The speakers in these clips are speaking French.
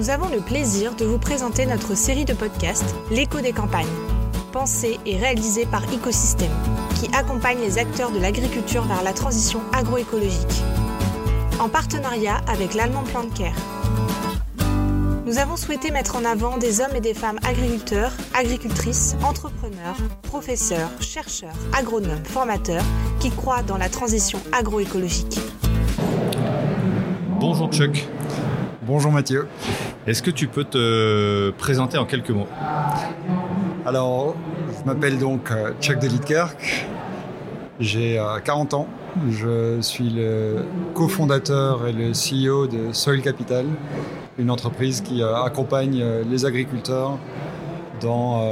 nous avons le plaisir de vous présenter notre série de podcasts L'écho des campagnes, pensée et réalisée par Ecosystème, qui accompagne les acteurs de l'agriculture vers la transition agroécologique. En partenariat avec l'Allemand Plan de Care. Nous avons souhaité mettre en avant des hommes et des femmes agriculteurs, agricultrices, entrepreneurs, professeurs, chercheurs, agronomes, formateurs qui croient dans la transition agroécologique. Bonjour Chuck. Bonjour Mathieu. Est-ce que tu peux te présenter en quelques mots? Alors, je m'appelle donc euh, Chuck Delitkerk. J'ai 40 euh, ans. Je suis le cofondateur et le CEO de Soil Capital, une entreprise qui euh, accompagne les agriculteurs dans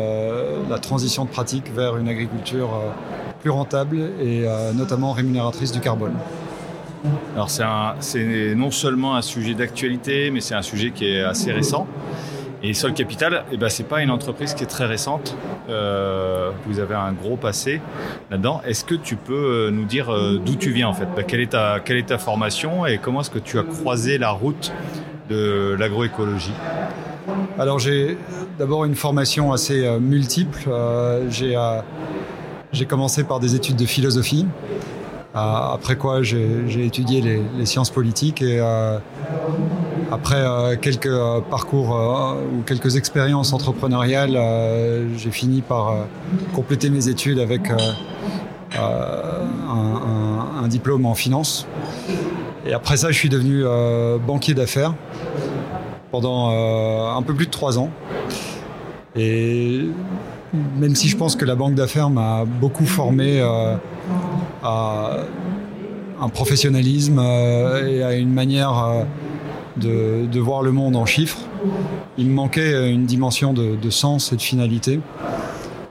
la transition de pratique vers une agriculture plus rentable et notamment rémunératrice du carbone. Alors c'est non seulement un sujet d'actualité, mais c'est un sujet qui est assez récent. Et Sol Capital, eh ben, ce n'est pas une entreprise qui est très récente. Euh, vous avez un gros passé là-dedans. Est-ce que tu peux euh, nous dire euh, d'où tu viens en fait? Bah, quelle, est ta, quelle est ta formation et comment est-ce que tu as croisé la route de l'agroécologie? Alors j'ai d'abord une formation assez multiple. j'ai commencé par des études de philosophie. Euh, après quoi, j'ai étudié les, sciences politiques et euh, après euh, quelques parcours ou quelques expériences entrepreneuriales, j'ai fini par compléter mes études avec un, diplôme en finance. Et après ça, je suis devenu banquier d'affaires pendant un peu plus de trois ans. Et même si je pense que la banque d'affaires m'a beaucoup formé à un professionnalisme euh, et à une manière euh, de, voir le monde en chiffres. Il me manquait une dimension de, sens et de finalité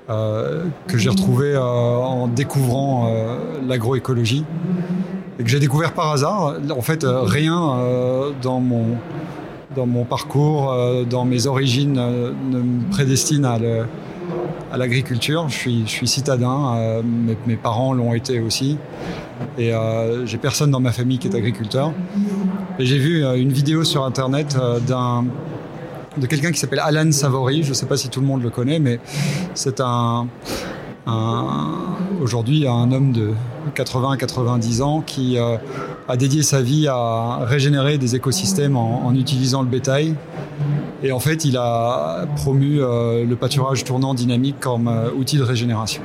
euh, que j'ai retrouvé en découvrant l'agroécologie et que j'ai découvert par hasard. En fait, rien dans mon dans mon parcours, dans mes origines, ne me prédestine à le, à l'agriculture. Je suis, citadin, euh, mes, parents l'ont été aussi. Et euh, j'ai personne dans ma famille qui est agriculteur. Et j'ai vu euh, une vidéo sur internet d'un de quelqu'un qui s'appelle Alan Savory. Je ne sais pas si tout le monde le connaît, mais c'est un, aujourd'hui un homme de 80-90 ans qui a dédié sa vie à régénérer des écosystèmes en utilisant le bétail et en fait, il a promu euh, le pâturage tournant dynamique comme euh, outil de régénération.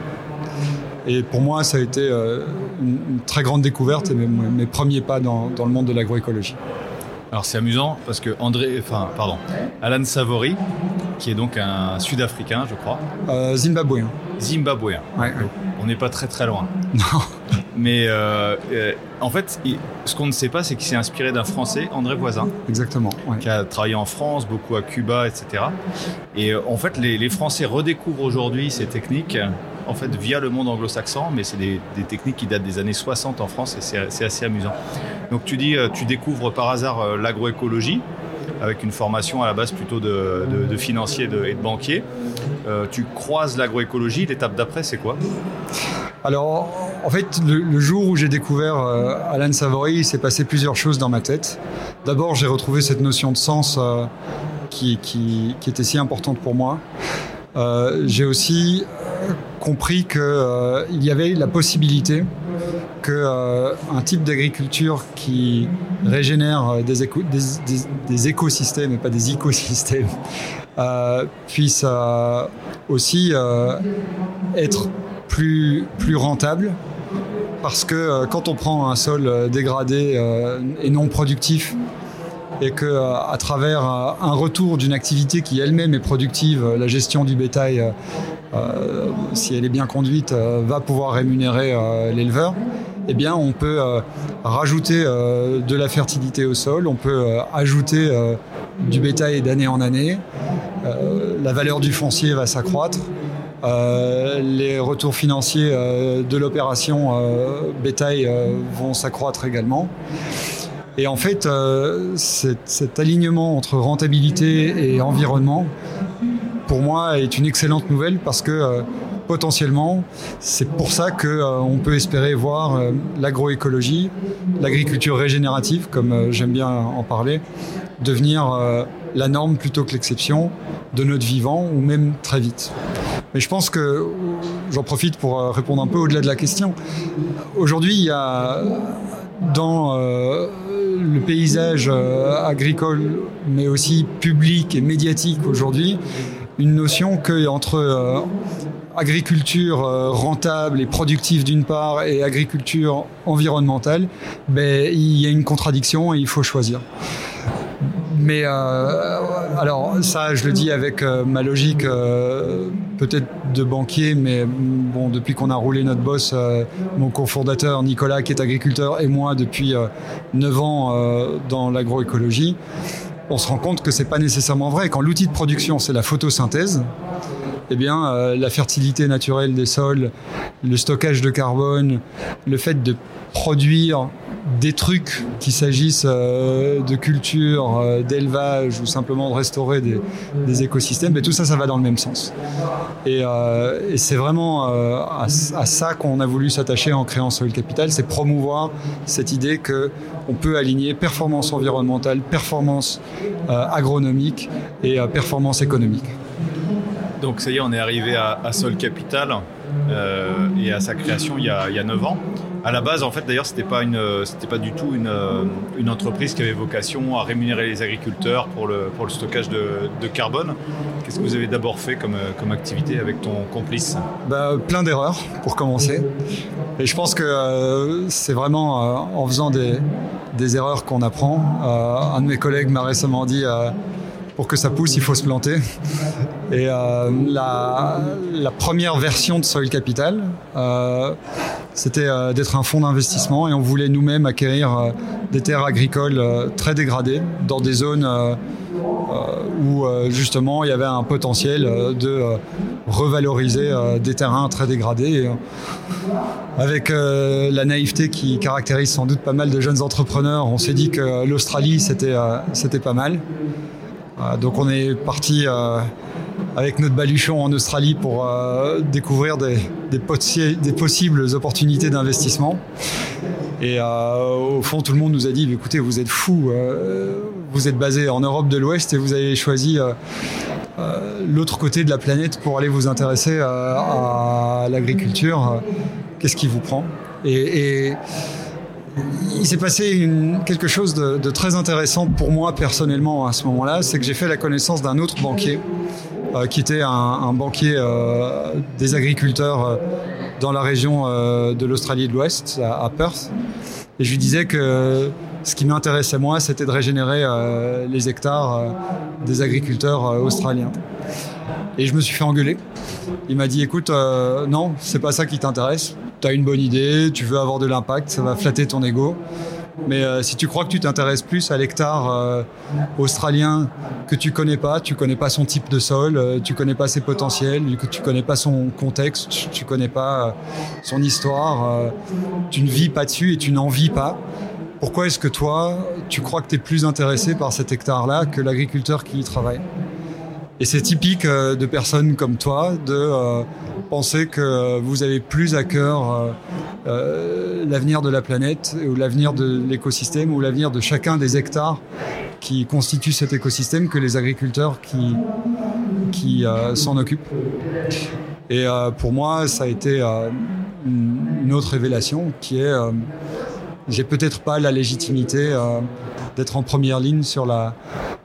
Et pour moi, ça a été euh, une, très grande découverte et mes, premiers pas dans, le monde de l'agroécologie. Alors c'est amusant parce que André, enfin pardon, Alan Savory, qui est donc un Sud-Africain, je crois. Zimbabwéen. Zimbabwéen. Ouais, On n'est pas très très loin. Non. Mais euh, euh, en fait, ce qu'on ne sait pas, c'est qu'il s'est inspiré d'un Français, André Voisin. Exactement. Qui a travaillé en France, beaucoup à Cuba, etc. Et euh, en fait, les, Français redécouvrent aujourd'hui ces techniques, en fait, via le monde anglo-saxon, mais c'est des, techniques qui datent des années 60 en France et c'est assez amusant. Donc tu dis, tu découvres par hasard l'agroécologie avec une formation à la base plutôt de, financier et de banquier. tu croises l'agroécologie, l'étape d'après, c'est quoi? Alors, en fait, le, jour où j'ai découvert euh, Alan Savory, il s'est passé plusieurs choses dans ma tête. D'abord, j'ai retrouvé cette notion de sens euh, qui, était si importante pour moi. Euh, j'ai aussi compris qu'il y avait la possibilité qu'un type d'agriculture qui régénère des, des, écosystèmes et pas des écosystèmes puisse aussi être plus, rentable parce que euh, quand on prend un sol euh, dégradé euh, et non productif et que à travers un retour d'une activité qui elle-même est productive, la gestion du bétail, si elle est bien conduite, va pouvoir rémunérer l'éleveur. Eh bien, on peut rajouter de la fertilité au sol, on peut ajouter du bétail d'année en année, la valeur du foncier va s'accroître, euh, les retours financiers euh, de l'opération euh, bétail vont s'accroître également. Et en fait, cet, alignement entre rentabilité et environnement, pour moi, est une excellente nouvelle parce que potentiellement, c'est pour ça qu'on peut espérer voir l'agroécologie, l'agriculture régénérative, comme j'aime bien en parler, devenir la norme plutôt que l'exception de notre vivant, ou même très vite. Mais je pense que j'en profite pour euh, répondre un peu au-delà de la question. Aujourd'hui, il y a dans euh, le paysage euh, agricole, mais aussi public et médiatique aujourd'hui, une notion que entre agriculture rentable et productive d'une part et agriculture environnementale, ben, il y a une contradiction et il faut choisir. Mais euh, alors ça, je le dis avec euh, ma logique euh, peut-être de banquier, mais bon, depuis qu'on a roulé notre boss, mon cofondateur Nicolas, qui est agriculteur, et moi depuis 9 ans dans l'agroécologie, on se rend compte que c'est pas nécessairement vrai. Quand l'outil de production c'est la photosynthèse, eh bien, la fertilité naturelle des sols, le stockage de carbone, le fait de produire des trucs, qu'il s'agisse euh, de culture, euh, d'élevage ou simplement de restaurer des, écosystèmes, mais tout ça, ça va dans le même sens. Et, euh, c'est vraiment à, ça qu'on a voulu s'attacher en créant Soil Capital, c'est promouvoir cette idée que on peut aligner performance environnementale, performance agronomique et performance économique. Donc ça y est, on est arrivé à, à Sol Capital et à sa création il y a, il y a 9 ans. À la base, en fait, d'ailleurs, c'était pas pas du tout une, entreprise qui avait vocation à rémunérer les agriculteurs pour le, pour le stockage de, de carbone. Qu'est-ce que vous avez d'abord fait comme, comme activité avec ton complice? Bah, Plein d'erreurs, pour commencer. Et je pense que euh, c'est vraiment euh, en faisant des, des erreurs qu'on apprend. Euh, un de mes collègues m'a récemment dit pour que ça pousse, il faut se planter. Et euh, la, première version de Soil Capital, euh, c'était euh, d'être un fonds d'investissement et on voulait nous-mêmes acquérir des terres agricoles très dégradées dans des zones où justement il y avait un potentiel de revaloriser des terrains très dégradés. avec la naïveté qui caractérise sans doute pas mal de jeunes entrepreneurs, on s'est dit que l'Australie c'était c'était pas mal. donc on est parti avec notre baluchon en Australie pour euh, découvrir des, possibles opportunités d'investissement. Et euh, au fond, tout le monde nous a dit, écoutez, vous êtes fous, euh, vous êtes basé en Europe de l'Ouest et vous avez choisi l'autre côté de la planète pour aller vous intéresser à l'agriculture. Qu'est-ce qui vous prend? Et, il s'est passé quelque chose de, très intéressant pour moi personnellement à ce moment-là, c'est que j'ai fait la connaissance d'un autre banquier euh, qui était un, banquier euh, des agriculteurs euh, dans la région de l'Australie de l'Ouest, à, Perth. Et je lui disais que ce qui m'intéressait moi, c'était de régénérer les hectares des agriculteurs australiens. Et je me suis fait engueuler. Il m'a dit écoute, non, c'est pas ça qui t'intéresse. Tu as une bonne idée, tu veux avoir de l'impact, ça va flatter ton ego. Mais euh, si tu crois que tu t'intéresses plus à l'hectare euh, australien que tu connais pas, tu connais pas son type de sol, euh, tu connais pas ses potentiels, que tu connais pas son contexte, tu connais pas son histoire, tu ne vis pas dessus et tu n'en vis pas. Pourquoi est-ce que toi, tu crois que tu es plus intéressé par cet hectare-là que l'agriculteur qui y travaille? Et c'est typique de personnes comme toi de penser que vous avez plus à cœur euh, euh, l'avenir de la planète ou l'avenir de l'écosystème ou l'avenir de chacun des hectares qui constituent cet écosystème que les agriculteurs qui, qui euh, s'en occupent. Et pour moi, ça a été une autre révélation qui est j'ai peut-être pas la légitimité d'être en première ligne sur la,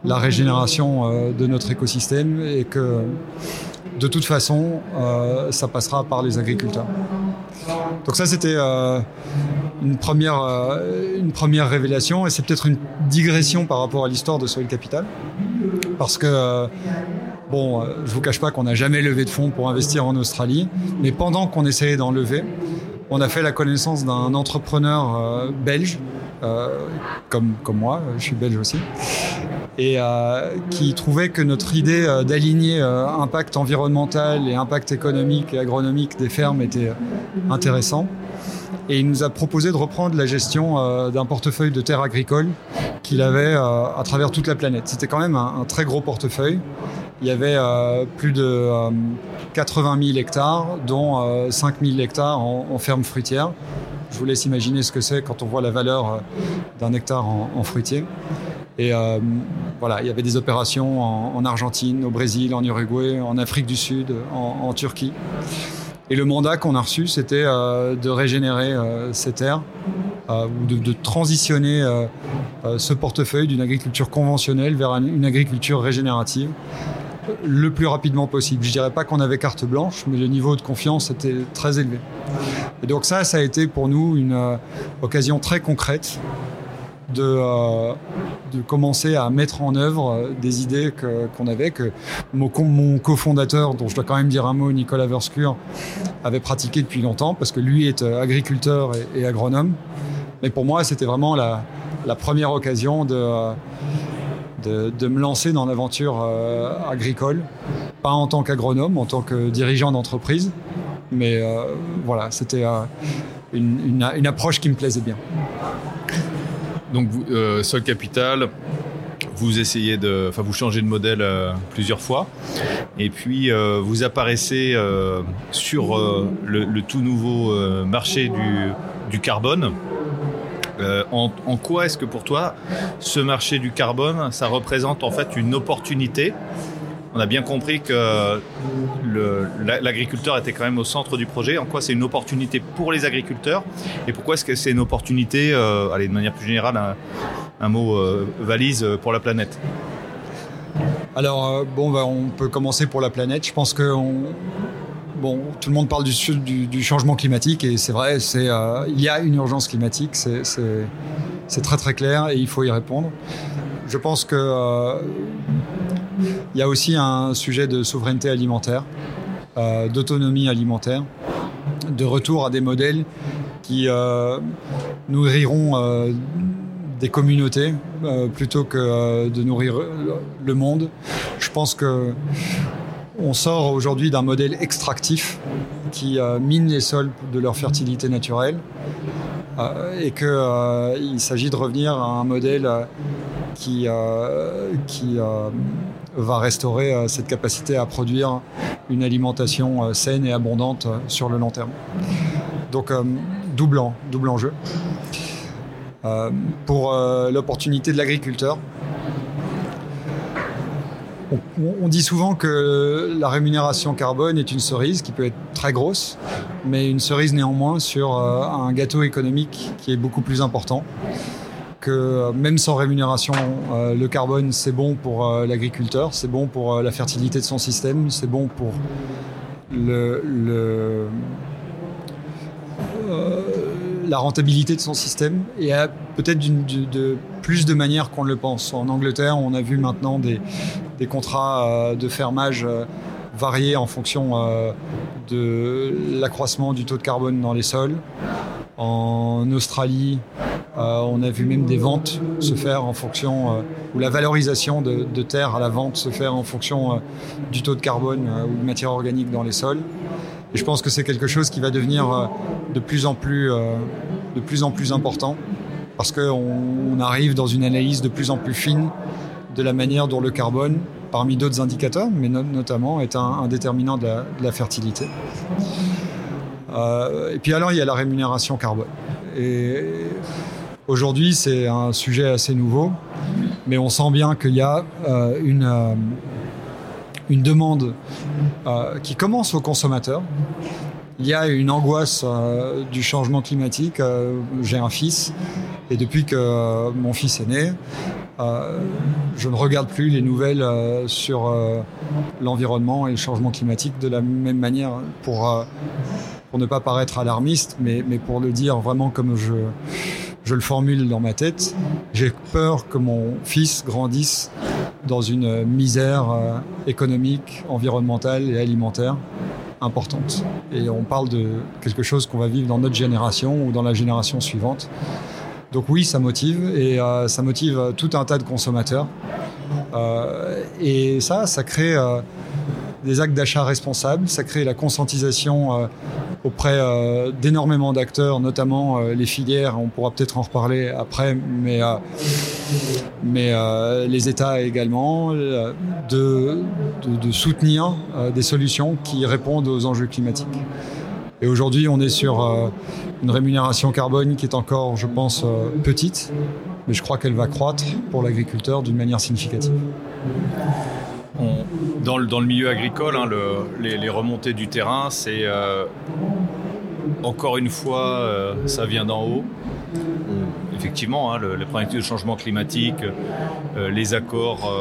la régénération de notre écosystème et que de toute façon, euh, ça passera par les agriculteurs. Donc ça, c'était euh, une, première, euh, une première révélation et c'est peut-être une digression par rapport à l'histoire de Soil Capital. Parce que, bon, je vous cache pas qu'on n'a jamais levé de fonds pour investir en Australie, mais pendant qu'on essayait d'en lever, on a fait la connaissance d'un entrepreneur belge, comme, comme moi, je suis belge aussi, et euh, qui trouvait que notre idée euh, d'aligner euh, impact environnemental et impact économique et agronomique des fermes était intéressant. Et il nous a proposé de reprendre la gestion d'un portefeuille de terres agricoles qu'il avait à travers toute la planète. C'était quand même un, très gros portefeuille. il y avait plus de 80 000 hectares, dont 5 000 hectares en, ferme fruitière. Je vous laisse imaginer ce que c'est quand on voit la valeur d'un hectare en, fruitier. Et voilà, il y avait des opérations en, Argentine, au Brésil, en Uruguay, en Afrique du Sud, en, Turquie. Et le mandat qu'on a reçu, c'était de régénérer ces terres euh, ou de, transitionner euh, euh, ce portefeuille d'une agriculture conventionnelle vers une agriculture régénérative le plus rapidement possible. Je dirais pas qu'on avait carte blanche, mais le niveau de confiance était très élevé. Et donc ça, ça a été pour nous une occasion très concrète de, de, commencer à mettre en œuvre des idées qu'on avait, que mon, mon cofondateur, dont je dois quand même dire un mot, Nicolas Verscure, avait pratiqué depuis longtemps, parce que lui est agriculteur et agronome. Mais pour moi, c'était vraiment la, première occasion de, de, me lancer dans l'aventure euh, agricole, pas en tant qu'agronome, en tant que dirigeant d'entreprise, mais euh, voilà, c'était euh, une, approche qui me plaisait bien. Donc, Sol Capital, vous essayez de, enfin, vous changez de modèle plusieurs fois, et puis vous apparaissez sur le, tout nouveau marché du, du carbone. Euh, en, quoi est-ce que pour toi, ce marché du carbone, ça représente en fait une opportunité? On a bien compris que l'agriculteur était quand même au centre du projet. En quoi c'est une opportunité pour les agriculteurs? Et pourquoi est-ce que c'est une opportunité, euh, allez, de manière plus générale, un, mot euh, valise pour la planète? Alors, bon, bah, on peut commencer pour la planète. Je pense qu'on bon, tout le monde parle du, changement climatique et c'est vrai, euh, il y a une urgence climatique, c'est, très très clair et il faut y répondre. Je pense que euh, il y a aussi un sujet de souveraineté alimentaire, euh, d'autonomie alimentaire, de retour à des modèles qui nourriront des communautés plutôt que de nourrir le monde. Je pense que on sort aujourd'hui d'un modèle extractif qui euh, mine les sols de leur fertilité naturelle euh, et qu'il euh, s'agit de revenir à un modèle qui, va restaurer cette capacité à produire une alimentation saine et abondante sur le long terme. Donc double, double enjeu. pour l'opportunité de l'agriculteur, on, dit souvent que la rémunération carbone est une cerise qui peut être très grosse, mais une cerise néanmoins sur euh, un gâteau économique qui est beaucoup plus important. Que euh, même sans rémunération, euh, le carbone c'est bon pour l'agriculteur, c'est bon pour la fertilité de son système, c'est bon pour la rentabilité de son système et peut-être de plus de manières qu'on le pense. En Angleterre, on a vu maintenant des, des contrats euh, de fermage euh, variés en fonction euh, de l'accroissement du taux de carbone dans les sols. En Australie, on a vu même des ventes se faire en fonction, ou la valorisation de, de, terre à la vente se faire en fonction du taux de carbone ou de matière organique dans les sols. Et je pense que c'est quelque chose qui va devenir de plus en plus, de plus, en plus important parce qu'on arrive dans une analyse de plus en plus fine de la manière dont le carbone, parmi d'autres indicateurs, mais notamment est un, déterminant de la, fertilité. Euh, et puis alors, il y a la rémunération carbone. Et aujourd'hui, c'est un sujet assez nouveau, mais on sent bien qu'il y a euh, une, euh, une demande qui commence aux consommateurs. Il y a une angoisse du changement climatique. J'ai un fils, et depuis que mon fils est né, euh, je ne regarde plus les nouvelles euh, sur euh, l'environnement et le changement climatique de la même manière pour, pour ne pas paraître alarmiste, mais, mais pour le dire vraiment comme je, je le formule dans ma tête. J'ai peur que mon fils grandisse dans une misère économique, environnementale et alimentaire importante. Et on parle de quelque chose qu'on va vivre dans notre génération ou dans la génération suivante. Donc oui, ça motive et euh, ça motive tout un tas de consommateurs. Euh, et ça, ça crée des actes d'achat responsables, ça crée la conscientisation euh, auprès euh, d'énormément d'acteurs, notamment les filières, on pourra peut-être en reparler après, mais, mais les États également, de, de, de soutenir des solutions qui répondent aux enjeux climatiques. Et aujourd'hui, on est sur une rémunération carbone qui est encore, je pense, petite, mais je crois qu'elle va croître pour l'agriculteur d'une manière significative. dans, le, milieu agricole, hein, les, remontées du terrain, c'est euh, encore une fois, euh, ça vient d'en haut. effectivement, hein, les problématiques de changement climatique, euh, les accords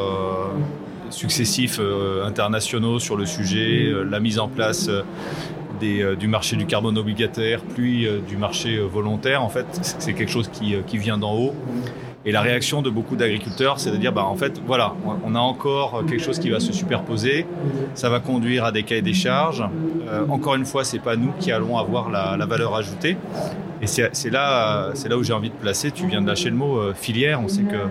successifs internationaux sur le sujet, la mise en place du marché du carbone obligataire, puis du marché volontaire, en fait, c'est quelque chose qui, qui vient d'en haut. Et la réaction de beaucoup d'agriculteurs, c'est de dire, bah, en fait, voilà, on a encore quelque chose qui va se superposer, ça va conduire à des cahiers des charges. Euh, encore une fois, c'est pas nous qui allons avoir la, valeur ajoutée. Et c'est là, là où j'ai envie de placer. Tu viens de lâcher le mot euh, filière. On sait que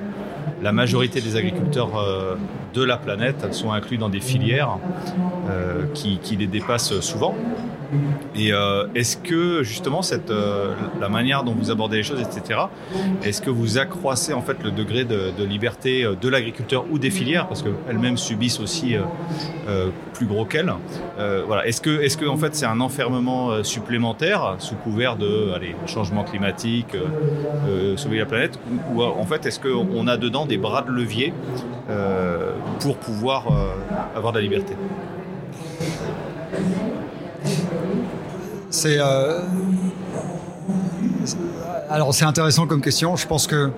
la majorité des agriculteurs euh, de la planète sont inclus dans des filières qui les dépassent souvent. Et euh, est-ce que justement euh, la manière dont vous abordez les choses, etc., est-ce que vous accroissez en fait le degré de, liberté euh, de l'agriculteur ou des filières, parce qu'elles-mêmes subissent aussi plus gros qu'elles Voilà. Est-ce que, est-ce en fait c'est un enfermement supplémentaire sous couvert de changement climatique, sauver la planète, ou, en fait est-ce qu'on a dedans des bras de levier pour pouvoir avoir de la liberté? C'est euh, alors c'est intéressant comme question. Je pense que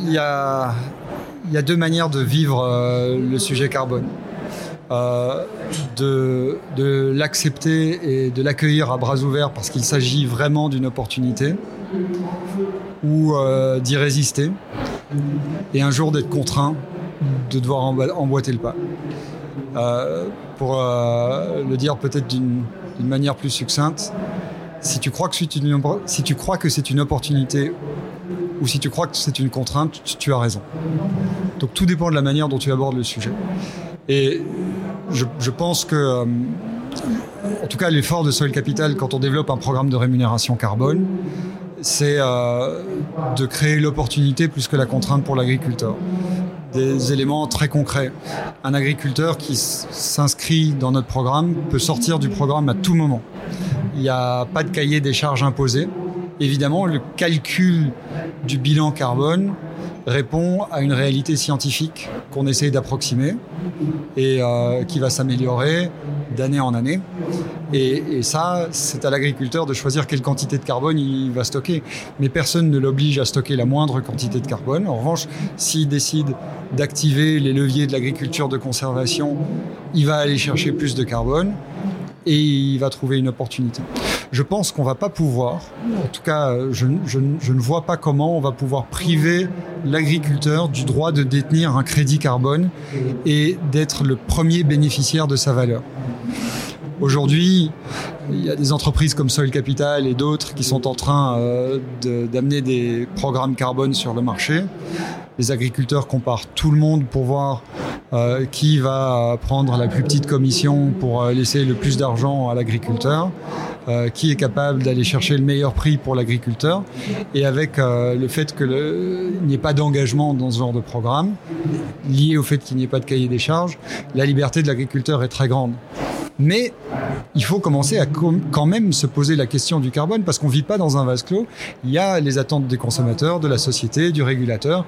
il y a, deux manières de vivre euh, le sujet carbone. Euh, de l'accepter et de l'accueillir à bras ouverts parce qu'il s'agit vraiment d'une opportunité, ou d'y résister, et un jour d'être contraint de devoir emboîter le pas. pour le dire peut-être d'une d'une manière plus succincte, si tu crois que c'est une, si tu crois que c'est une opportunité ou si tu crois que c'est une contrainte, tu, as raison. Donc tout dépend de la manière dont tu abordes le sujet. Et je, pense que, euh, en tout cas, l'effort de Soil Capital, quand on développe un programme de rémunération carbone, c'est euh, de créer l'opportunité plus que la contrainte pour l'agriculteur des éléments très concrets. Un agriculteur qui s'inscrit dans notre programme peut sortir du programme à tout moment. Il n'y a pas de cahier des charges imposé. Évidemment, le calcul du bilan carbone répond à une réalité scientifique qu'on essaye d'approximer et euh, qui va s'améliorer d'année en année. Et, ça, c'est à l'agriculteur de choisir quelle quantité de carbone il va stocker. Mais personne ne l'oblige à stocker la moindre quantité de carbone. En revanche, s'il décide d'activer les leviers de l'agriculture de conservation, il va aller chercher plus de carbone et il va trouver une opportunité. Je pense qu'on va pas pouvoir, en tout cas, je, je, je, ne vois pas comment on va pouvoir priver l'agriculteur du droit de détenir un crédit carbone et d'être le premier bénéficiaire de sa valeur. Aujourd'hui, il y a des entreprises comme Soil Capital et d'autres qui sont en train euh, d'amener des programmes carbone sur le marché. Les agriculteurs comparent tout le monde pour voir euh, qui va prendre la plus petite commission pour euh, laisser le plus d'argent à l'agriculteur. Euh, qui est capable d'aller chercher le meilleur prix pour l'agriculteur. Et avec euh, le fait qu'il n'y ait pas d'engagement dans ce genre de programme, lié au fait qu'il n'y ait pas de cahier des charges, la liberté de l'agriculteur est très grande. Mais il faut commencer à quand même se poser la question du carbone parce qu'on ne vit pas dans un vase clos. Il y a les attentes des consommateurs, de la société, du régulateur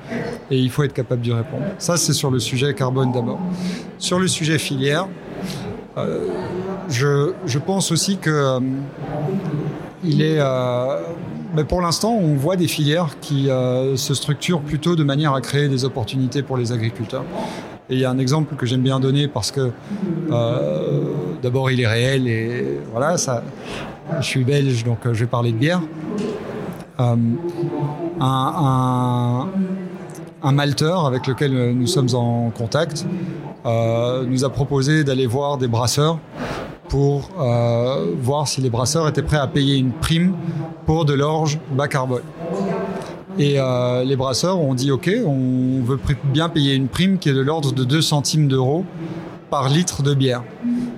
et il faut être capable d'y répondre. Ça, c'est sur le sujet carbone d'abord. Sur le sujet filière, euh, je, je, pense aussi que euh, il est. Euh, mais pour l'instant, on voit des filières qui se structurent plutôt de manière à créer des opportunités pour les agriculteurs. Et il y a un exemple que j'aime bien donner parce que d'abord il est réel et voilà, ça, je suis belge donc je vais parler de bière. un, un, malteur avec lequel nous sommes en contact euh, nous a proposé d'aller voir des brasseurs pour euh, voir si les brasseurs étaient prêts à payer une prime pour de l'orge bas carbone. Et euh, les brasseurs ont dit OK, on veut bien payer une prime qui est de l'ordre de 2 centimes d'euros par litre de bière,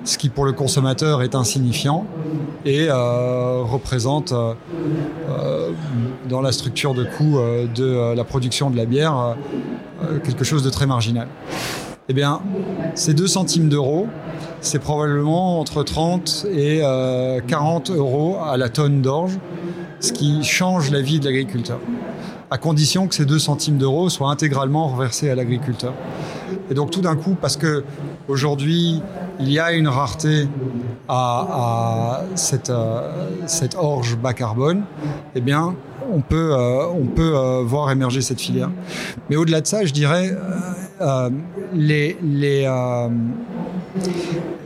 ce qui pour le consommateur est insignifiant et euh, représente euh, dans la structure de coût de la production de la bière quelque chose de très marginal. Eh bien, ces 2 centimes d'euros, c'est probablement entre 30 et 40 euros à la tonne d'orge, ce qui change la vie de l'agriculteur à condition que ces 2 centimes d'euros soient intégralement reversés à l'agriculteur. Et donc tout d'un coup, parce que aujourd'hui il y a une rareté à, cette, euh, cette, orge bas carbone, eh bien on peut, euh, on peut euh, voir émerger cette filière. Mais au-delà de ça, je dirais,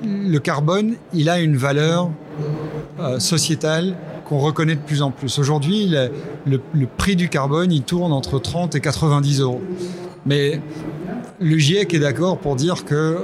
le carbone, il a une valeur sociétale qu'on reconnaît de plus en plus. Aujourd'hui, le, le, prix du carbone, il tourne entre 30 et 90 euros. Mais le GIEC est d'accord pour dire que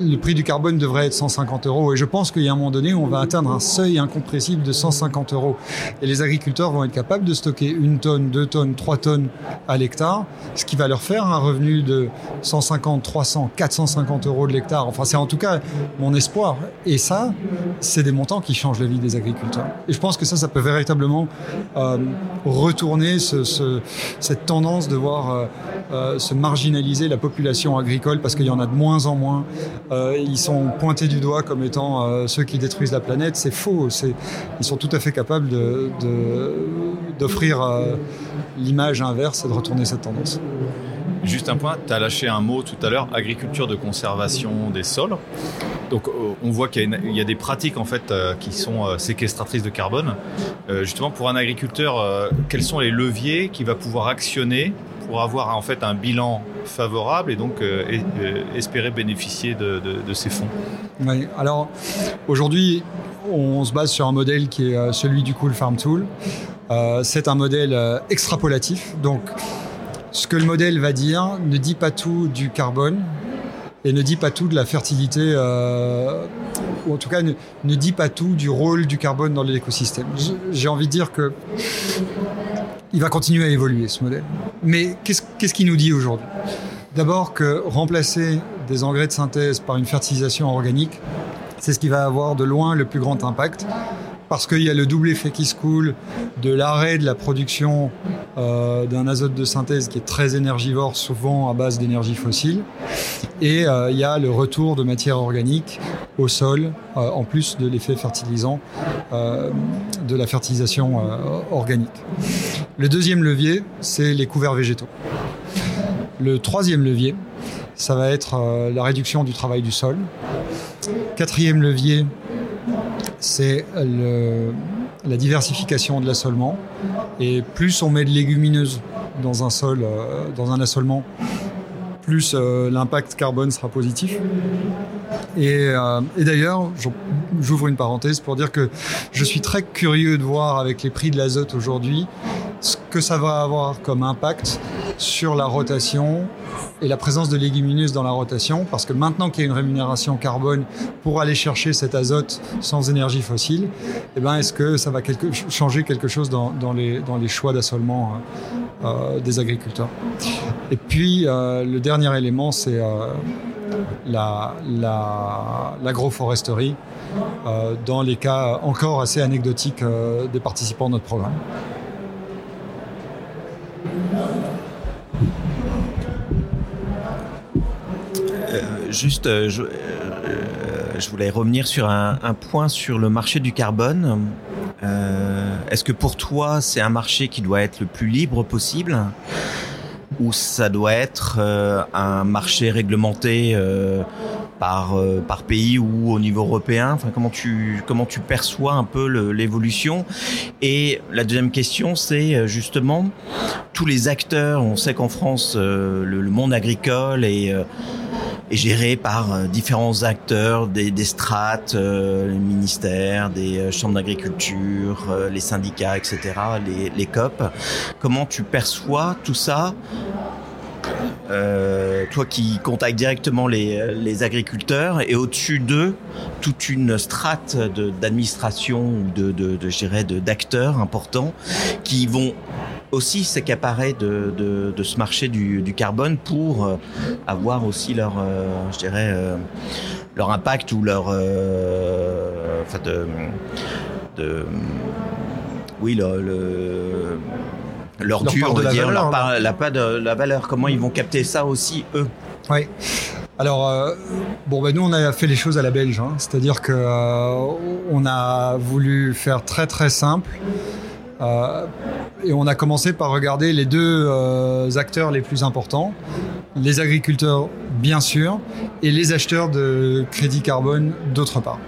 le prix du carbone devrait être 150 euros. Et je pense qu'il y a un moment donné où on va atteindre un seuil incompressible de 150 euros. Et les agriculteurs vont être capables de stocker une tonne, deux tonnes, trois tonnes à l'hectare, ce qui va leur faire un revenu de 150, 300, 450 euros de l'hectare. Enfin, c'est en tout cas mon espoir. Et ça, c'est des montants qui changent la vie des agriculteurs. Et je pense que ça, ça peut véritablement euh, retourner ce, cette tendance de voir euh, euh, se marginaliser la population agricole parce qu'il y en a de moins en moins euh, ils sont pointés du doigt comme étant euh, ceux qui détruisent la planète. C'est faux. Ils sont tout à fait capables d'offrir euh, l'image inverse et de retourner cette tendance. Juste un point, tu as lâché un mot tout à l'heure, agriculture de conservation des sols. Donc on voit qu'il y, a des pratiques en fait qui sont séquestratrices de carbone. justement pour un agriculteur, quels sont les leviers qu'il va pouvoir actionner pour avoir en fait un bilan favorable et donc euh, euh, espérer bénéficier de, ces fonds. Alors aujourd'hui, on se base sur un modèle qui est euh, celui du Cool Farm Tool. c'est un modèle extrapolatif, donc ce que le modèle va dire ne dit pas tout du carbone et ne dit pas tout de la fertilité, ou en tout cas ne, ne, dit pas tout du rôle du carbone dans l'écosystème. J'ai envie de dire que il va continuer à évoluer ce modèle. Mais qu'est-ce qu'il nous dit aujourd'hui? D'abord que remplacer des engrais de synthèse par une fertilisation organique, c'est ce qui va avoir de loin le plus grand impact parce qu'il y a le double effet qui se coule de l'arrêt de la production euh, d'un azote de synthèse qui est très énergivore, souvent à base d'énergie fossile, et euh, il y a le retour de matière organique au sol, euh, en plus de l'effet fertilisant de la fertilisation organique. Le deuxième levier, c'est les couverts végétaux. Le troisième levier, ça va être la réduction du travail du sol. Quatrième levier, c'est la diversification de l'assolement. Et plus on met de légumineuses dans un sol, euh, dans un assolement, plus euh, l'impact carbone sera positif. Et, euh, et d'ailleurs, j'ouvre une parenthèse pour dire que je suis très curieux de voir avec les prix de l'azote aujourd'hui ce que ça va avoir comme impact sur la rotation et la présence de légumineuses dans la rotation, parce que maintenant qu'il y a une rémunération carbone pour aller chercher cet azote sans énergie fossile, eh ben, est-ce que ça va quelque, changer quelque chose dans, dans, les, dans les choix d'assolement euh, euh des agriculteurs? Et puis, euh, le dernier élément, c'est euh, l'agroforesterie, la, euh, dans les cas encore assez anecdotiques des participants de notre programme. Juste, euh, euh, je, voulais revenir sur un, point sur le marché du carbone. Euh, est-ce que pour toi, c'est un marché qui doit être le plus libre possible ou ça doit être un marché réglementé par par pays ou au niveau européen comment tu comment tu perçois un peu l'évolution? Et la deuxième question, c'est justement tous les acteurs. On sait qu'en France, le, le, monde agricole est est géré par euh, différents acteurs, des, des strates, euh, les ministères, des euh, chambres d'agriculture, les syndicats, etc., les, COP. Comment tu perçois tout ça euh, toi qui contactes directement les, les agriculteurs et au-dessus d'eux toute une strate d'administration ou de, de, de d'acteurs importants qui vont aussi s'accaparer de, de, de, ce marché du, du carbone pour euh, avoir aussi leur, euh, je dirais, leur impact ou leur, enfin de, de, oui, le leur, dur, de la dire, valeur, leur la pas de la valeur. Comment ils vont capter ça aussi eux? Oui. Alors, euh, bon, ben nous, on a fait les choses à la belge. Hein. C'est-à-dire que euh, on a voulu faire très très simple. Euh, et on a commencé par regarder les deux acteurs les plus importants, les agriculteurs bien sûr, et les acheteurs de crédit carbone d'autre part.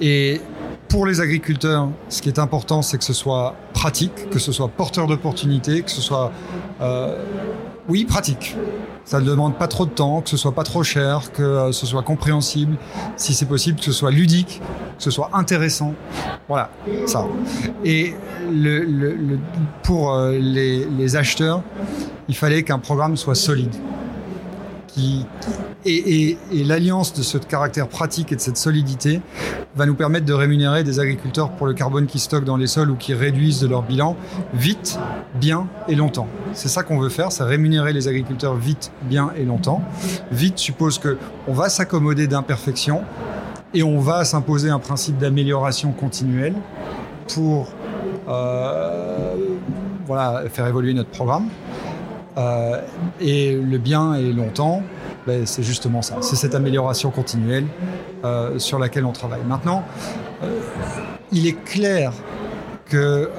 Et pour les agriculteurs, ce qui est important, c'est que ce soit pratique, que ce soit porteur d'opportunités, que ce soit, oui, pratique. Ça ne demande pas trop de temps, que ce soit pas trop cher, que euh, ce soit compréhensible, si c'est possible, que ce soit ludique, que ce soit intéressant. Voilà, ça. Et le, pour euh, les, les acheteurs, il fallait qu'un programme soit solide. Et, l'alliance de ce caractère pratique et de cette solidité va nous permettre de rémunérer des agriculteurs pour le carbone qu'ils stockent dans les sols ou qui réduisent de leur bilan vite, bien et longtemps. C'est ça qu'on veut faire, c'est rémunérer les agriculteurs vite, bien et longtemps. Vite suppose que on va s'accommoder d'imperfections et on va s'imposer un principe d'amélioration continuelle pour euh, voilà, faire évoluer notre programme. Euh, et le bien et longtemps, ben, c'est justement ça. C'est cette amélioration continuelle euh, sur laquelle on travaille. Maintenant, euh, il est clair que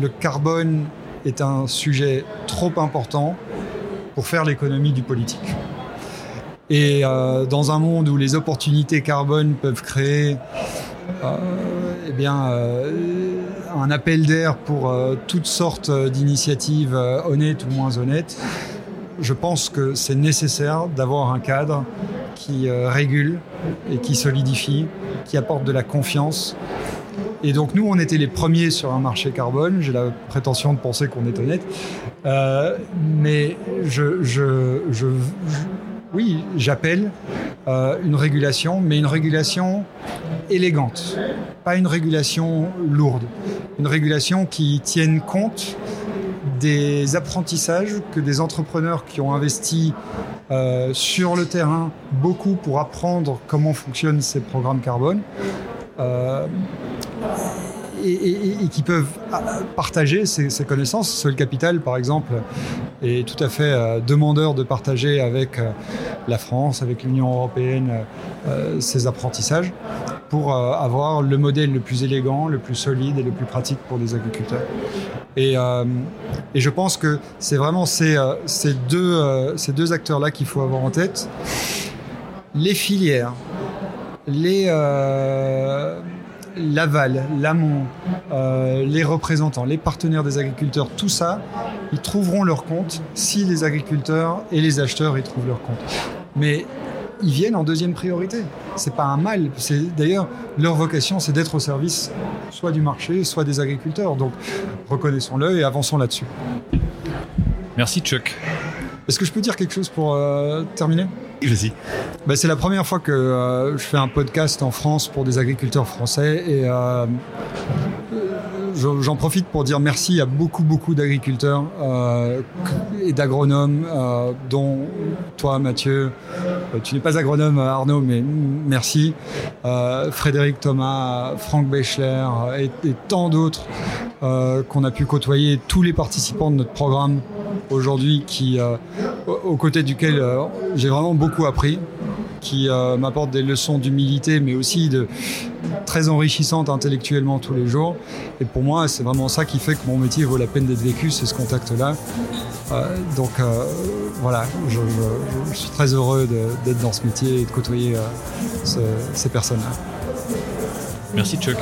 le carbone est un sujet trop important pour faire l'économie du politique. Et dans un monde où les opportunités carbone peuvent créer eh bien, un appel d'air pour toutes sortes d'initiatives honnêtes ou moins honnêtes, je pense que c'est nécessaire d'avoir un cadre qui euh, régule et qui solidifie, qui apporte de la confiance. Et donc nous, on était les premiers sur un marché carbone. J'ai la prétention de penser qu'on est honnête. Euh, mais je, oui, j'appelle euh, une régulation, mais une régulation élégante, pas une régulation lourde. Une régulation qui tienne compte des apprentissages que des entrepreneurs qui ont investi euh, sur le terrain beaucoup pour apprendre comment fonctionnent ces programmes carbone. Euh, et, qui peuvent euh, partager ces, connaissances. Seul Capital, par exemple, est tout à fait demandeur de partager avec la France, avec l'Union européenne, ces apprentissages pour avoir le modèle le plus élégant, le plus solide et le plus pratique pour les agriculteurs. Et, euh, je pense que c'est vraiment euh, euh, ces deux acteurs-là qu'il faut avoir en tête. Les filières, les, l'aval, l'amont, les représentants, les partenaires des agriculteurs, tout ça, ils trouveront leur compte si les agriculteurs et les acheteurs y trouvent leur compte. Mais ils viennent en deuxième priorité. C'est pas un mal. C'est d'ailleurs leur vocation, c'est d'être au service soit du marché, soit des agriculteurs. Donc reconnaissons-le et avançons là-dessus. Merci Chuck. Est-ce que je peux dire quelque chose pour euh, terminer? Vas-y. Bah, c'est la première fois que euh, je fais un podcast en France pour des agriculteurs français et euh, j'en profite pour dire merci à beaucoup, beaucoup d'agriculteurs euh, et d'agronomes, euh, dont toi, Mathieu. Euh, tu n'es pas agronome, Arnaud, mais merci. Frédéric Thomas, Franck Bechler et, et tant d'autres qu'on a pu côtoyer, tous les participants de notre programme aujourd'hui, qui, aux côtés duquel j'ai vraiment beaucoup appris qui euh, m'apporte des leçons d'humilité, mais aussi de très enrichissantes intellectuellement tous les jours. Et pour moi, c'est vraiment ça qui fait que mon métier vaut la peine d'être vécu, c'est ce contact-là. Euh, donc euh, voilà, je, suis très heureux d'être dans ce métier et de côtoyer ces personnes-là. Merci Chuck.